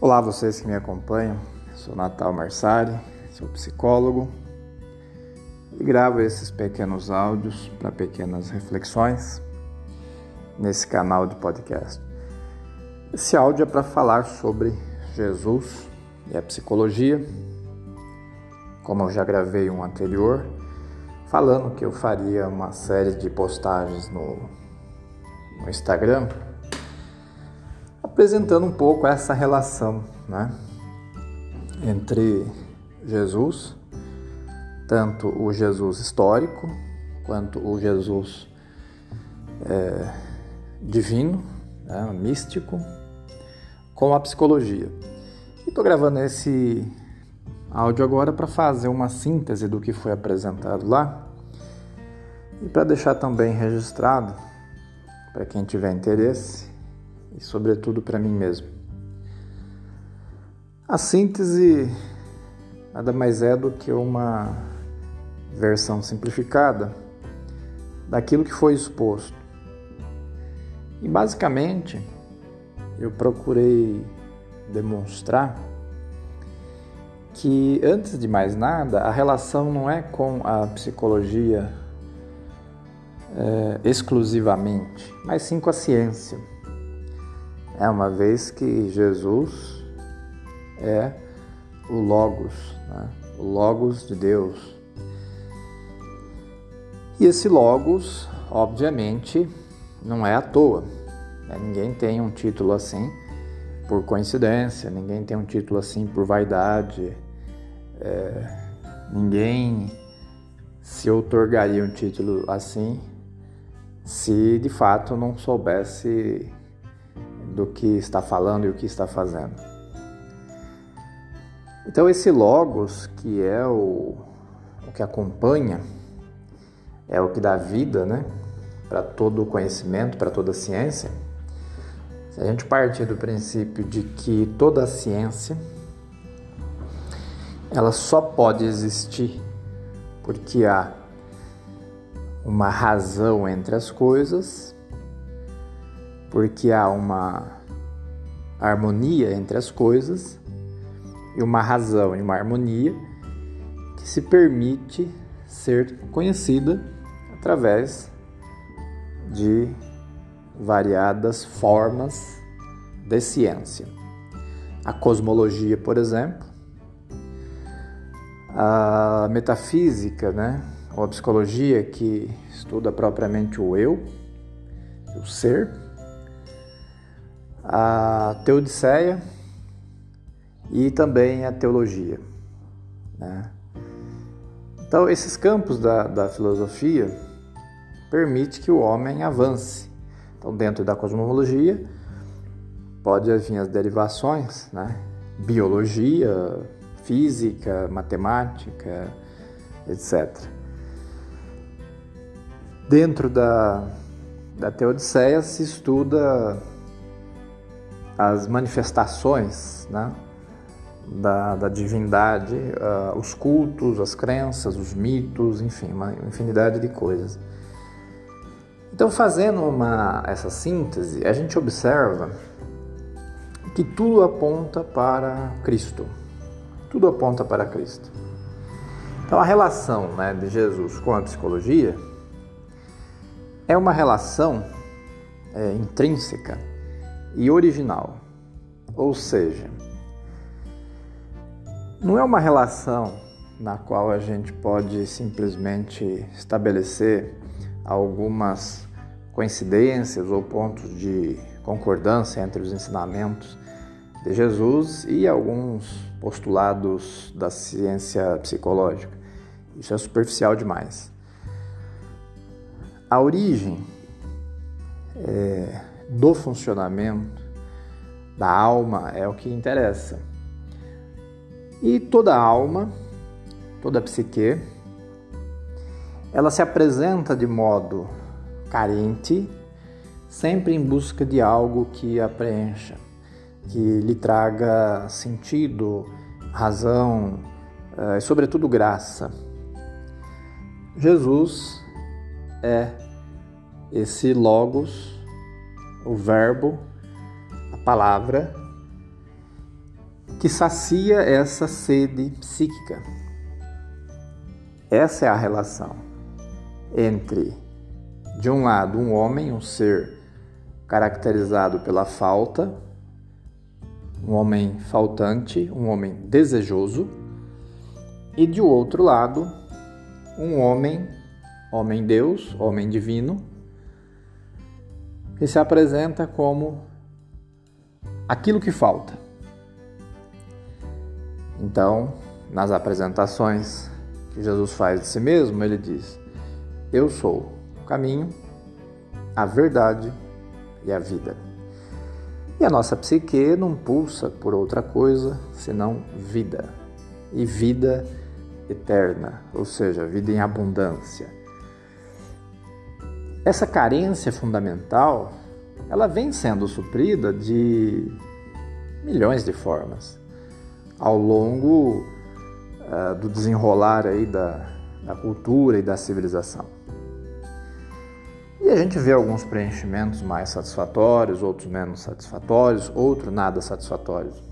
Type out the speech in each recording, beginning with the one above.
Olá, vocês que me acompanham. Sou Natal Marsari, sou psicólogo e gravo esses pequenos áudios para pequenas reflexões nesse canal de podcast. Esse áudio é para falar sobre Jesus e a psicologia. Como eu já gravei um anterior, falando que eu faria uma série de postagens no, no Instagram apresentando um pouco essa relação né, entre Jesus, tanto o Jesus histórico quanto o Jesus é, divino, né, místico, com a psicologia. E estou gravando esse áudio agora para fazer uma síntese do que foi apresentado lá e para deixar também registrado para quem tiver interesse e, sobretudo, para mim mesmo. A síntese nada mais é do que uma versão simplificada daquilo que foi exposto. E basicamente eu procurei demonstrar que, antes de mais nada, a relação não é com a psicologia é, exclusivamente, mas sim com a ciência. É uma vez que Jesus é o Logos, né? o Logos de Deus. E esse Logos, obviamente, não é à toa. Né? Ninguém tem um título assim por coincidência, ninguém tem um título assim por vaidade, é, ninguém se outorgaria um título assim se de fato não soubesse do que está falando e o que está fazendo. Então, esse Logos, que é o, o que acompanha, é o que dá vida né, para todo o conhecimento, para toda a ciência, se a gente partir do princípio de que toda a ciência ela só pode existir porque há uma razão entre as coisas porque há uma harmonia entre as coisas e uma razão e uma harmonia que se permite ser conhecida através de variadas formas de ciência. A cosmologia, por exemplo, a metafísica, né, ou a psicologia que estuda propriamente o eu, o ser, a Teodiceia e também a teologia. Né? Então, esses campos da, da filosofia permite que o homem avance. Então, dentro da cosmologia, pode vir as derivações, né? biologia, física, matemática, etc. Dentro da, da Teodiceia se estuda as manifestações né, da, da divindade, uh, os cultos, as crenças, os mitos, enfim, uma infinidade de coisas. Então, fazendo uma, essa síntese, a gente observa que tudo aponta para Cristo. Tudo aponta para Cristo. Então, a relação né, de Jesus com a psicologia é uma relação é, intrínseca e original. Ou seja, não é uma relação na qual a gente pode simplesmente estabelecer algumas coincidências ou pontos de concordância entre os ensinamentos de Jesus e alguns postulados da ciência psicológica. Isso é superficial demais. A origem é, do funcionamento da alma é o que interessa. E toda alma, toda psique, ela se apresenta de modo carente, sempre em busca de algo que a preencha, que lhe traga sentido, razão eh, e, sobretudo, graça. Jesus é esse Logos o verbo, a palavra, que sacia essa sede psíquica. Essa é a relação entre, de um lado, um homem, um ser caracterizado pela falta, um homem faltante, um homem desejoso, e de outro lado, um homem, homem Deus, homem divino, que se apresenta como aquilo que falta. Então, nas apresentações que Jesus faz de si mesmo, ele diz: Eu sou o caminho, a verdade e a vida. E a nossa psique não pulsa por outra coisa senão vida. E vida eterna, ou seja, vida em abundância. Essa carência fundamental, ela vem sendo suprida de milhões de formas ao longo uh, do desenrolar aí da, da cultura e da civilização. E a gente vê alguns preenchimentos mais satisfatórios, outros menos satisfatórios, outros nada satisfatórios,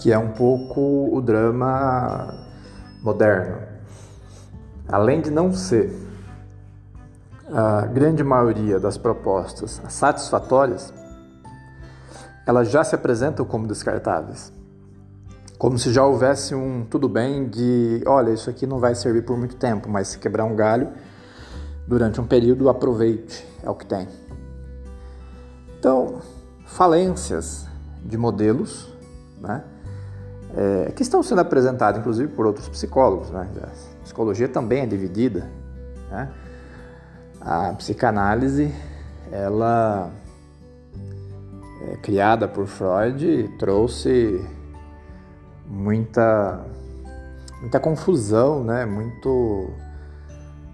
que é um pouco o drama moderno. Além de não ser a grande maioria das propostas satisfatórias, elas já se apresentam como descartáveis. Como se já houvesse um tudo bem de, olha, isso aqui não vai servir por muito tempo, mas se quebrar um galho durante um período, aproveite, é o que tem. Então, falências de modelos, né? É, que estão sendo apresentados, inclusive, por outros psicólogos. Né? A psicologia também é dividida. Né? A psicanálise, ela é, criada por Freud, trouxe muita, muita confusão, né? muito,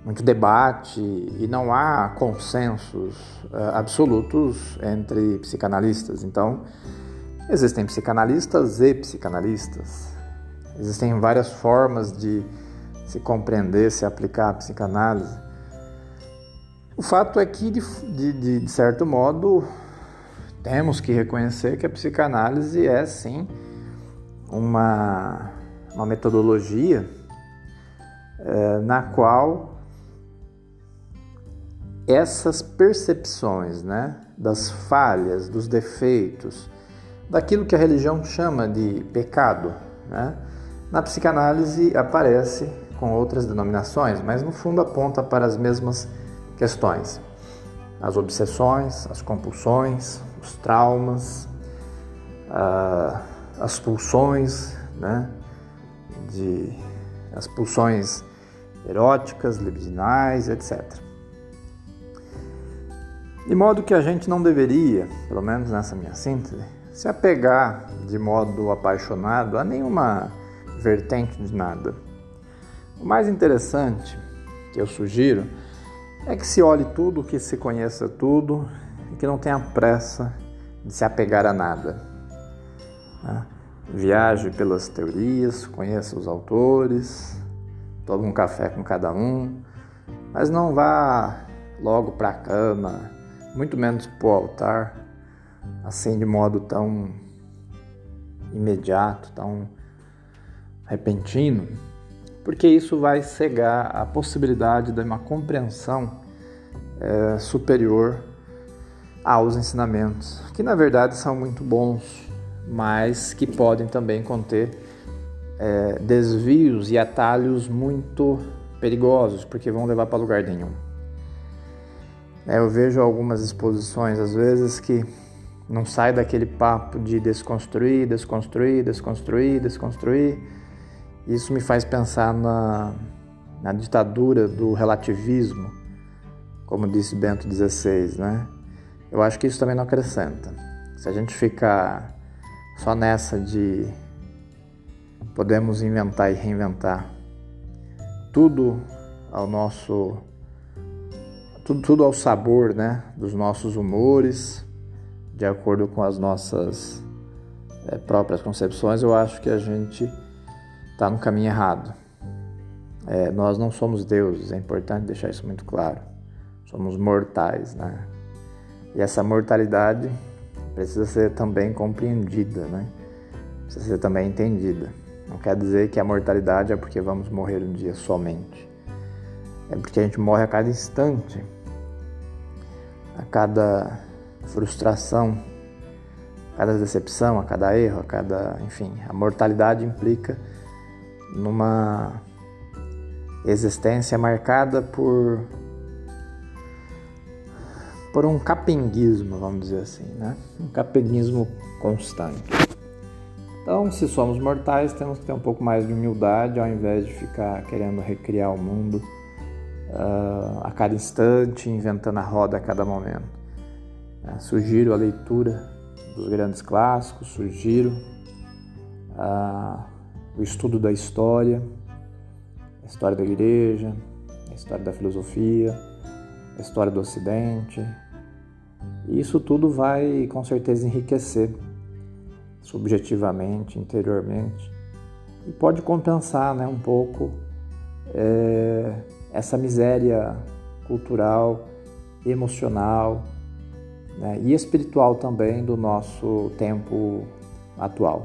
muito debate e não há consensos uh, absolutos entre psicanalistas. Então, existem psicanalistas e psicanalistas. Existem várias formas de se compreender, se aplicar a psicanálise. O fato é que, de, de, de certo modo, temos que reconhecer que a psicanálise é sim uma, uma metodologia é, na qual essas percepções né, das falhas, dos defeitos, daquilo que a religião chama de pecado, né, na psicanálise aparece com outras denominações, mas no fundo aponta para as mesmas questões: as obsessões, as compulsões, os traumas, uh, as pulsões, né? De, as pulsões eróticas, libidinais, etc. De modo que a gente não deveria, pelo menos nessa minha síntese, se apegar de modo apaixonado a nenhuma vertente de nada. O mais interessante que eu sugiro é que se olhe tudo, que se conheça tudo e que não tenha pressa de se apegar a nada. Né? Viaje pelas teorias, conheça os autores, tome um café com cada um, mas não vá logo para a cama, muito menos para o altar, assim de modo tão imediato, tão repentino porque isso vai cegar a possibilidade de uma compreensão é, superior aos ensinamentos, que na verdade são muito bons, mas que podem também conter é, desvios e atalhos muito perigosos, porque vão levar para lugar nenhum. É, eu vejo algumas exposições, às vezes, que não sai daquele papo de desconstruir, desconstruir, desconstruir, desconstruir isso me faz pensar na, na ditadura do relativismo, como disse Bento XVI, né? Eu acho que isso também não acrescenta. Se a gente ficar só nessa de podemos inventar e reinventar tudo ao nosso tudo, tudo ao sabor, né, dos nossos humores, de acordo com as nossas é, próprias concepções, eu acho que a gente está no caminho errado. É, nós não somos deuses, é importante deixar isso muito claro. Somos mortais, né? E essa mortalidade precisa ser também compreendida, né? precisa ser também entendida. Não quer dizer que a mortalidade é porque vamos morrer um dia somente. É porque a gente morre a cada instante, a cada frustração, a cada decepção, a cada erro, a cada. Enfim, a mortalidade implica numa existência marcada por por um capenguismo, vamos dizer assim, né? Um capenguismo constante. Então, se somos mortais, temos que ter um pouco mais de humildade ao invés de ficar querendo recriar o mundo uh, a cada instante, inventando a roda a cada momento. Uh, sugiro a leitura dos grandes clássicos, sugiro uh, o estudo da história, a história da igreja, a história da filosofia, a história do Ocidente, isso tudo vai com certeza enriquecer subjetivamente, interiormente, e pode compensar né, um pouco é, essa miséria cultural, emocional né, e espiritual também do nosso tempo atual.